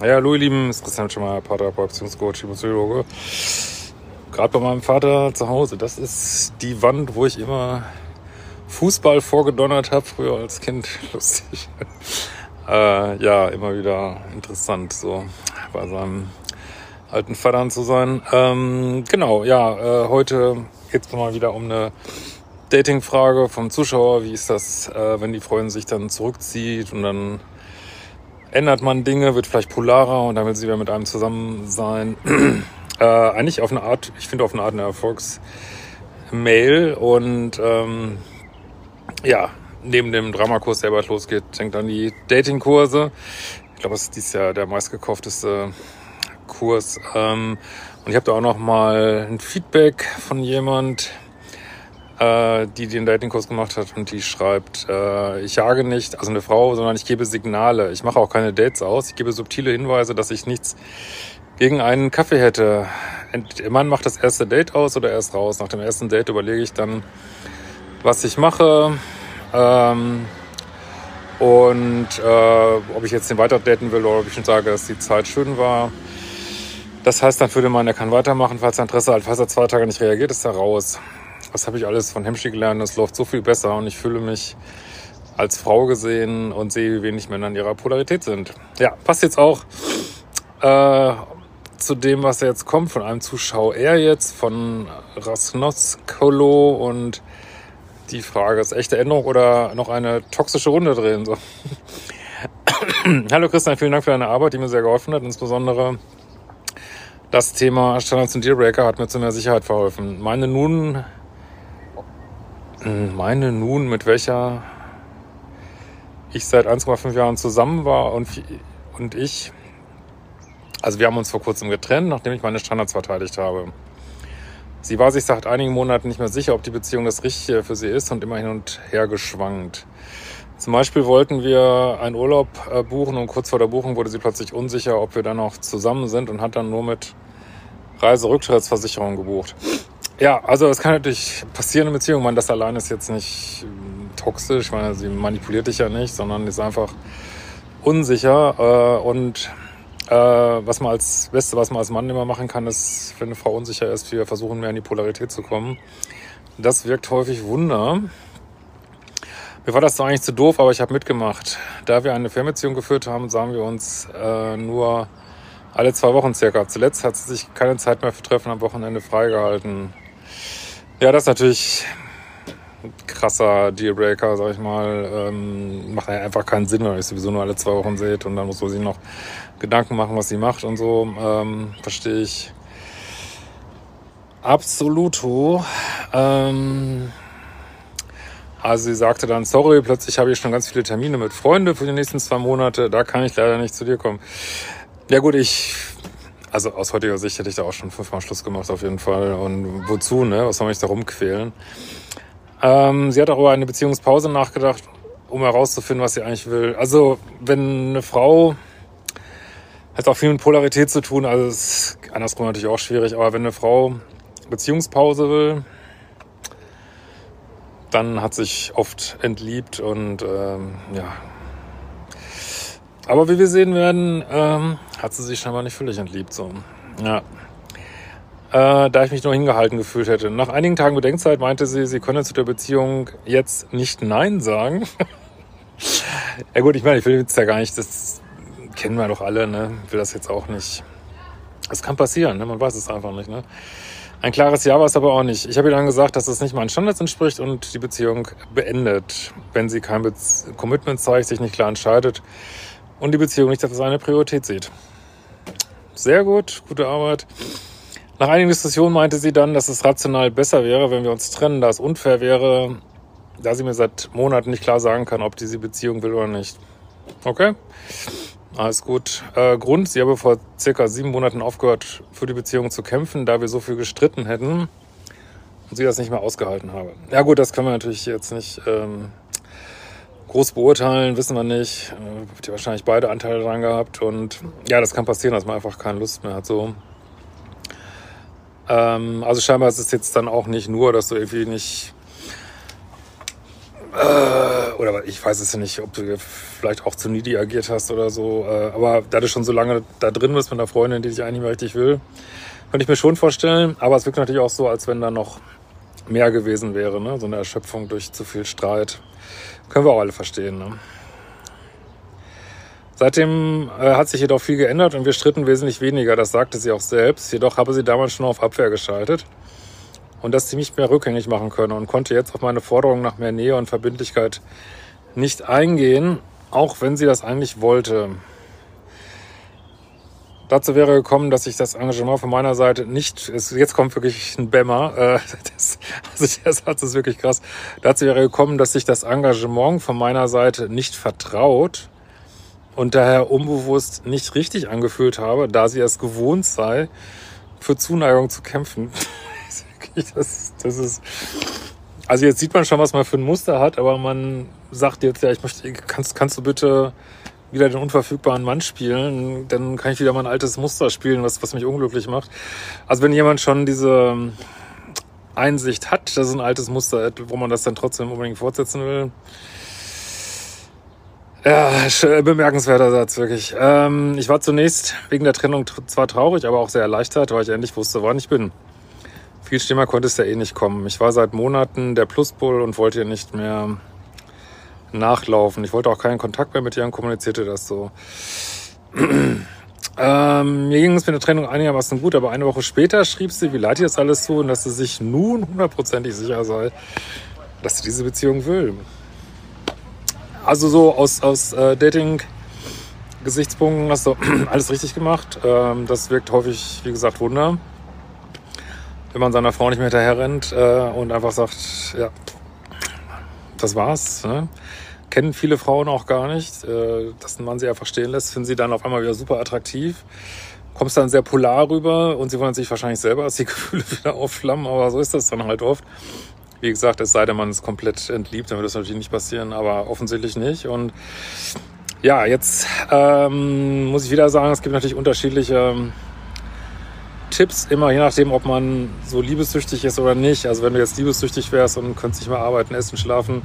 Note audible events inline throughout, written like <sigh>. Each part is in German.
Ja, hallo ihr Lieben, ist Christian Schemmer, Paartherapeut, Beziehungscoach, Psychologe. Gerade bei meinem Vater zu Hause, das ist die Wand, wo ich immer Fußball vorgedonnert habe, früher als Kind. <laughs> Lustig. äh, ja, immer wieder interessant, so bei seinem alten Vater zu sein. Ähm, genau, ja, äh, heute geht's mal wieder um eine Dating-Frage vom Zuschauer. Wie ist das, äh, wenn die Freundin sich dann zurückzieht und dann ändert man Dinge, wird vielleicht polarer und dann will sie wieder mit einem zusammen sein. <clears throat> äh, eigentlich auf eine Art, ich finde auf eine Art eine Erfolgsmail und ähm, ja, neben dem Dramakurs, der bald losgeht, denkt an die Datingkurse. Ich glaube, das ist dieses Jahr der meistgekaufteste Kurs. Ähm, und ich habe da auch noch mal ein Feedback von jemand, die den Datingkurs gemacht hat und die schreibt, äh, ich jage nicht, also eine Frau, sondern ich gebe Signale. Ich mache auch keine Dates aus. Ich gebe subtile Hinweise, dass ich nichts gegen einen Kaffee hätte. Der Mann macht das erste Date aus oder erst raus. Nach dem ersten Date überlege ich dann, was ich mache. Ähm, und äh, ob ich jetzt den weiter daten will oder ob ich schon sage, dass die Zeit schön war. Das heißt dann für den Mann, er kann weitermachen, falls er Interesse hat. Falls er zwei Tage nicht reagiert, ist er raus. Das habe ich alles von Hemschi gelernt. Das läuft so viel besser und ich fühle mich als Frau gesehen und sehe, wie wenig Männer in ihrer Polarität sind. Ja, passt jetzt auch äh, zu dem, was jetzt kommt von einem Zuschauer. Er jetzt von Rasnoskolo und die Frage ist echte Änderung oder noch eine toxische Runde drehen. So. <coughs> Hallo Christian, vielen Dank für deine Arbeit, die mir sehr geholfen hat. Insbesondere das Thema Standards und Dealbreaker hat mir zu mehr Sicherheit verholfen. Meine nun meine nun, mit welcher ich seit 1,5 Jahren zusammen war und, und ich, also wir haben uns vor kurzem getrennt, nachdem ich meine Standards verteidigt habe. Sie war sich seit einigen Monaten nicht mehr sicher, ob die Beziehung das Richtige für sie ist und immer hin und her geschwankt. Zum Beispiel wollten wir einen Urlaub äh, buchen und kurz vor der Buchung wurde sie plötzlich unsicher, ob wir dann noch zusammen sind und hat dann nur mit Reiserücktrittsversicherung gebucht. Ja, also es kann natürlich passieren in Beziehungen. Man, das allein ist jetzt nicht ähm, toxisch. Ich meine, sie manipuliert dich ja nicht, sondern ist einfach unsicher. Äh, und äh, was man als Beste, was man als Mann immer machen kann, ist, wenn eine Frau unsicher ist, wir versuchen mehr in die Polarität zu kommen. Das wirkt häufig Wunder. Mir war das so eigentlich zu doof, aber ich habe mitgemacht. Da wir eine Fernbeziehung geführt haben, sahen wir uns äh, nur alle zwei Wochen circa. Zuletzt hat sie sich keine Zeit mehr für Treffen am Wochenende freigehalten. Ja, das ist natürlich ein krasser Dealbreaker, sag ich mal. Ähm, macht ja einfach keinen Sinn, wenn ihr sowieso nur alle zwei Wochen seht und dann muss man sich noch Gedanken machen, was sie macht und so. Ähm, verstehe ich. Absoluto. Ähm, also sie sagte dann, sorry, plötzlich habe ich schon ganz viele Termine mit Freunden für die nächsten zwei Monate, da kann ich leider nicht zu dir kommen. Ja gut, ich also aus heutiger Sicht hätte ich da auch schon fünfmal Schluss gemacht auf jeden Fall. Und wozu, ne? Was soll man mich da rumquälen? Ähm, sie hat auch über eine Beziehungspause nachgedacht, um herauszufinden, was sie eigentlich will. Also, wenn eine Frau hat auch viel mit Polarität zu tun, also ist andersrum natürlich auch schwierig, aber wenn eine Frau Beziehungspause will, dann hat sich oft entliebt und ähm, ja, aber wie wir sehen werden, ähm, hat sie sich scheinbar nicht völlig entliebt. So. Ja. Äh, da ich mich nur hingehalten gefühlt hätte. Nach einigen Tagen Bedenkzeit meinte sie, sie könne zu der Beziehung jetzt nicht Nein sagen. <laughs> ja gut, ich meine, ich will jetzt ja gar nicht, das kennen wir doch alle, ne? Ich will das jetzt auch nicht. Das kann passieren, ne? Man weiß es einfach nicht, ne? Ein klares Ja war es aber auch nicht. Ich habe ihr dann gesagt, dass es nicht meinen Standards entspricht und die Beziehung beendet. Wenn sie kein Commitment zeigt, sich nicht klar entscheidet, und die Beziehung nicht als eine Priorität sieht. Sehr gut, gute Arbeit. Nach einigen Diskussionen meinte sie dann, dass es rational besser wäre, wenn wir uns trennen, da es unfair wäre, da sie mir seit Monaten nicht klar sagen kann, ob diese Beziehung will oder nicht. Okay? Alles gut. Äh, Grund, sie habe vor circa sieben Monaten aufgehört, für die Beziehung zu kämpfen, da wir so viel gestritten hätten und sie das nicht mehr ausgehalten habe. Ja gut, das können wir natürlich jetzt nicht ähm, groß beurteilen, wissen wir nicht. Äh, habt ihr wahrscheinlich beide Anteile dran gehabt und ja, das kann passieren, dass man einfach keine Lust mehr hat. So. Ähm, also scheinbar ist es jetzt dann auch nicht nur, dass du irgendwie nicht äh, oder ich weiß es ja nicht, ob du vielleicht auch zu needy agiert hast oder so. Äh, aber da du schon so lange da drin bist mit einer Freundin, die dich eigentlich mehr richtig will, könnte ich mir schon vorstellen. Aber es wirkt natürlich auch so, als wenn da noch mehr gewesen wäre. Ne? So eine Erschöpfung durch zu viel Streit. Können wir auch alle verstehen. Ne? Seitdem äh, hat sich jedoch viel geändert und wir stritten wesentlich weniger. Das sagte sie auch selbst. Jedoch habe sie damals schon auf Abwehr geschaltet und dass sie mich mehr rückgängig machen könne und konnte jetzt auf meine Forderung nach mehr Nähe und Verbindlichkeit nicht eingehen, auch wenn sie das eigentlich wollte. Dazu wäre gekommen, dass ich das Engagement von meiner Seite nicht, es, jetzt kommt wirklich ein Bämmer, äh, <laughs> das, also der Satz ist wirklich krass. Dazu wäre gekommen, dass sich das Engagement von meiner Seite nicht vertraut und daher unbewusst nicht richtig angefühlt habe, da sie es gewohnt sei, für Zuneigung zu kämpfen. <laughs> das, das ist, also jetzt sieht man schon, was man für ein Muster hat, aber man sagt jetzt, ja, ich möchte, kannst, kannst du bitte wieder den unverfügbaren Mann spielen, dann kann ich wieder mein altes Muster spielen, was, was mich unglücklich macht. Also wenn jemand schon diese Einsicht hat, dass es ein altes Muster wo man das dann trotzdem unbedingt fortsetzen will. Ja, bemerkenswerter Satz, wirklich. Ähm, ich war zunächst wegen der Trennung zwar traurig, aber auch sehr erleichtert, weil ich endlich wusste, wann ich bin. Viel schlimmer konnte es ja eh nicht kommen. Ich war seit Monaten der Pluspol und wollte ihr nicht mehr nachlaufen. Ich wollte auch keinen Kontakt mehr mit ihr und kommunizierte das so. <clears throat> ähm, mir ging es mit der Trennung einigermaßen gut, aber eine Woche später schrieb sie, wie leid ihr das alles so und dass sie sich nun hundertprozentig sicher sei, dass sie diese Beziehung will. Also so aus, aus äh, Dating-Gesichtspunkten hast du <clears throat> alles richtig gemacht. Ähm, das wirkt häufig, wie gesagt, Wunder wenn man seiner Frau nicht mehr hinterher rennt äh, und einfach sagt, ja, das war's. Ne? Kennen viele Frauen auch gar nicht, äh, dass ein Mann sie einfach stehen lässt, finden sie dann auf einmal wieder super attraktiv. Kommst dann sehr polar rüber und sie wollen sich wahrscheinlich selber, dass die <laughs> Gefühle wieder aufflammen, aber so ist das dann halt oft. Wie gesagt, es sei denn, man ist komplett entliebt, dann wird das natürlich nicht passieren, aber offensichtlich nicht. Und ja, jetzt ähm, muss ich wieder sagen, es gibt natürlich unterschiedliche Tipps immer, je nachdem, ob man so liebessüchtig ist oder nicht. Also wenn du jetzt liebessüchtig wärst und könntest nicht mehr arbeiten, essen, schlafen,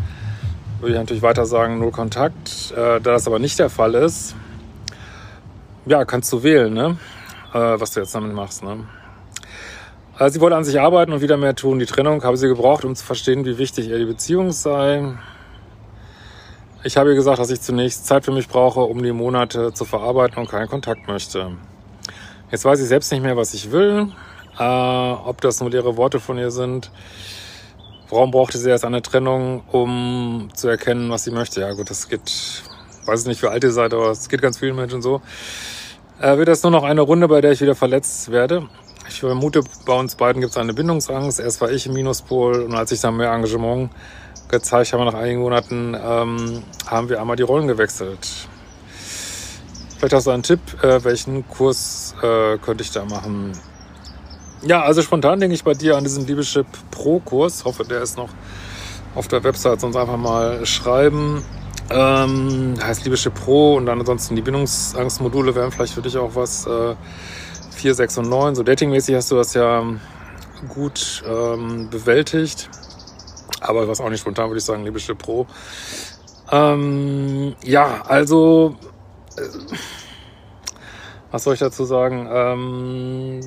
würde ich natürlich weiter sagen, null Kontakt. Äh, da das aber nicht der Fall ist, ja, kannst du wählen, ne? Äh, was du jetzt damit machst. Ne? Äh, sie wollte an sich arbeiten und wieder mehr tun. Die Trennung habe sie gebraucht, um zu verstehen, wie wichtig ihr die Beziehung sei. Ich habe ihr gesagt, dass ich zunächst Zeit für mich brauche, um die Monate zu verarbeiten und keinen Kontakt möchte. Jetzt weiß ich selbst nicht mehr, was ich will, äh, ob das nur leere Worte von ihr sind. Warum brauchte sie erst eine Trennung, um zu erkennen, was sie möchte? Ja gut, das geht, weiß ich nicht, für alte seid, aber es geht ganz vielen Menschen so. Äh, wird das nur noch eine Runde, bei der ich wieder verletzt werde? Ich vermute, bei uns beiden gibt es eine Bindungsangst. Erst war ich im Minuspol und als ich dann mehr Engagement gezeigt habe nach einigen Monaten, ähm, haben wir einmal die Rollen gewechselt. Vielleicht hast du einen Tipp, äh, welchen Kurs äh, könnte ich da machen? Ja, also spontan denke ich bei dir an diesen Liebeschip Pro Kurs. Hoffe, der ist noch auf der Website, sonst einfach mal schreiben. Ähm, heißt Liebeschip Pro und dann ansonsten die Bindungsangstmodule wären vielleicht für dich auch was. Äh, 4, 6 und 9. So datingmäßig hast du das ja gut ähm, bewältigt. Aber was auch nicht spontan, würde ich sagen, Liebeschip Pro. Ähm, ja, also was soll ich dazu sagen? Ähm,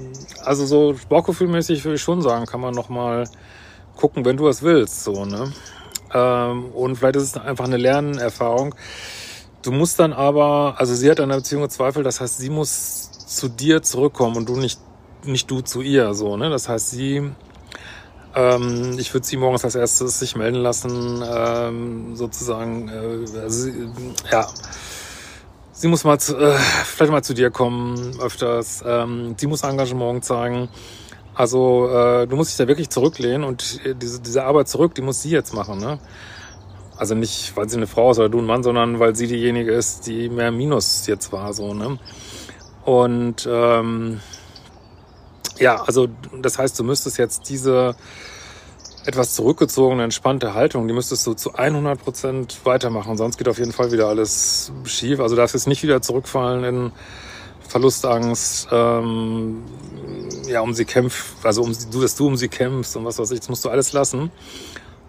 also so Bauchgefühlmäßig würde ich schon sagen, kann man nochmal gucken, wenn du es willst, so, ne? Ähm, und vielleicht ist es einfach eine Lernerfahrung. Du musst dann aber, also sie hat an der Beziehung gezweifelt, das heißt, sie muss zu dir zurückkommen und du nicht, nicht du zu ihr, so, ne? Das heißt, sie, ähm, ich würde sie morgens als erstes sich melden lassen, ähm, sozusagen, äh, also, ja, sie muss mal zu, äh, vielleicht mal zu dir kommen öfters. Ähm, sie muss Engagement zeigen. Also äh, du musst dich da wirklich zurücklehnen und diese, diese Arbeit zurück, die muss sie jetzt machen. Ne? Also nicht, weil sie eine Frau ist oder du ein Mann, sondern weil sie diejenige ist, die mehr Minus jetzt war, so, ne? Und ähm, ja, also das heißt, du müsstest jetzt diese etwas zurückgezogene, entspannte Haltung, die müsstest du zu 100 Prozent weitermachen, sonst geht auf jeden Fall wieder alles schief. Also darfst jetzt nicht wieder zurückfallen in Verlustangst, ähm, ja, um sie kämpft, also um du, dass du um sie kämpfst und was weiß ich, das musst du alles lassen.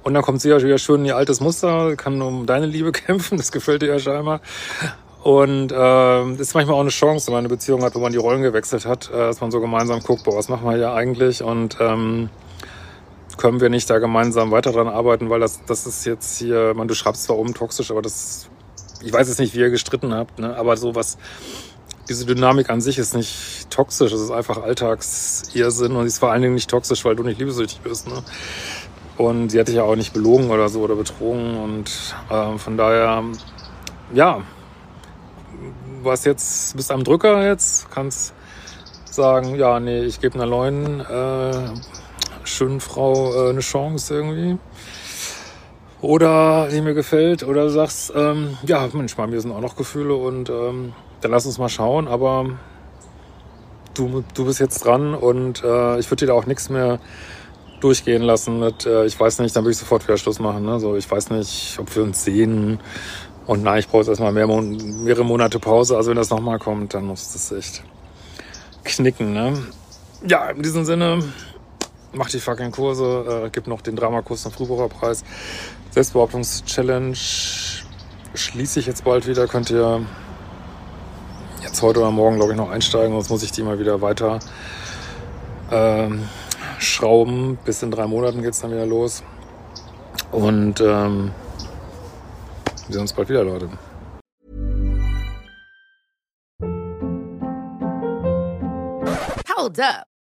Und dann kommt sie ja wieder schön in ihr altes Muster, kann um deine Liebe <laughs> kämpfen, das gefällt dir ja scheinbar. Und äh, ist manchmal auch eine Chance, wenn man eine Beziehung hat, wo man die Rollen gewechselt hat, äh, dass man so gemeinsam guckt, boah, was machen wir hier eigentlich und ähm, können wir nicht da gemeinsam weiter dran arbeiten, weil das, das ist jetzt hier, man, du schreibst zwar oben toxisch, aber das, ich weiß jetzt nicht, wie ihr gestritten habt, ne? aber sowas, diese Dynamik an sich ist nicht toxisch, es ist einfach Alltags-Irrsinn und sie ist vor allen Dingen nicht toxisch, weil du nicht liebesüchtig bist. Ne? Und sie hat dich ja auch nicht belogen oder so oder betrogen und äh, von daher, ja, hast jetzt, bist am Drücker jetzt, kannst sagen, ja, nee, ich gebe einer neuen äh, schönen Frau äh, eine Chance irgendwie. Oder die mir gefällt, oder du sagst, ähm, ja, Mensch, bei mir sind auch noch Gefühle und ähm, dann lass uns mal schauen, aber du, du bist jetzt dran und äh, ich würde dir da auch nichts mehr durchgehen lassen mit, äh, ich weiß nicht, dann würde ich sofort wieder Schluss machen. Ne? So, ich weiß nicht, ob wir uns sehen. Und nein, ich brauche jetzt erstmal mehr, mehrere Monate Pause. Also wenn das nochmal kommt, dann muss das echt knicken. Ne? Ja, in diesem Sinne, mach die fucking Kurse, äh, gib noch den Dramakurs zum Frühbucherpreis. Selbstbehauptungs-Challenge schließe ich jetzt bald wieder. Könnt ihr jetzt heute oder morgen, glaube ich, noch einsteigen, sonst muss ich die mal wieder weiter ähm, schrauben. Bis in drei Monaten geht es dann wieder los. Und ähm, wir sehen uns bald wieder, Leute. Hold up.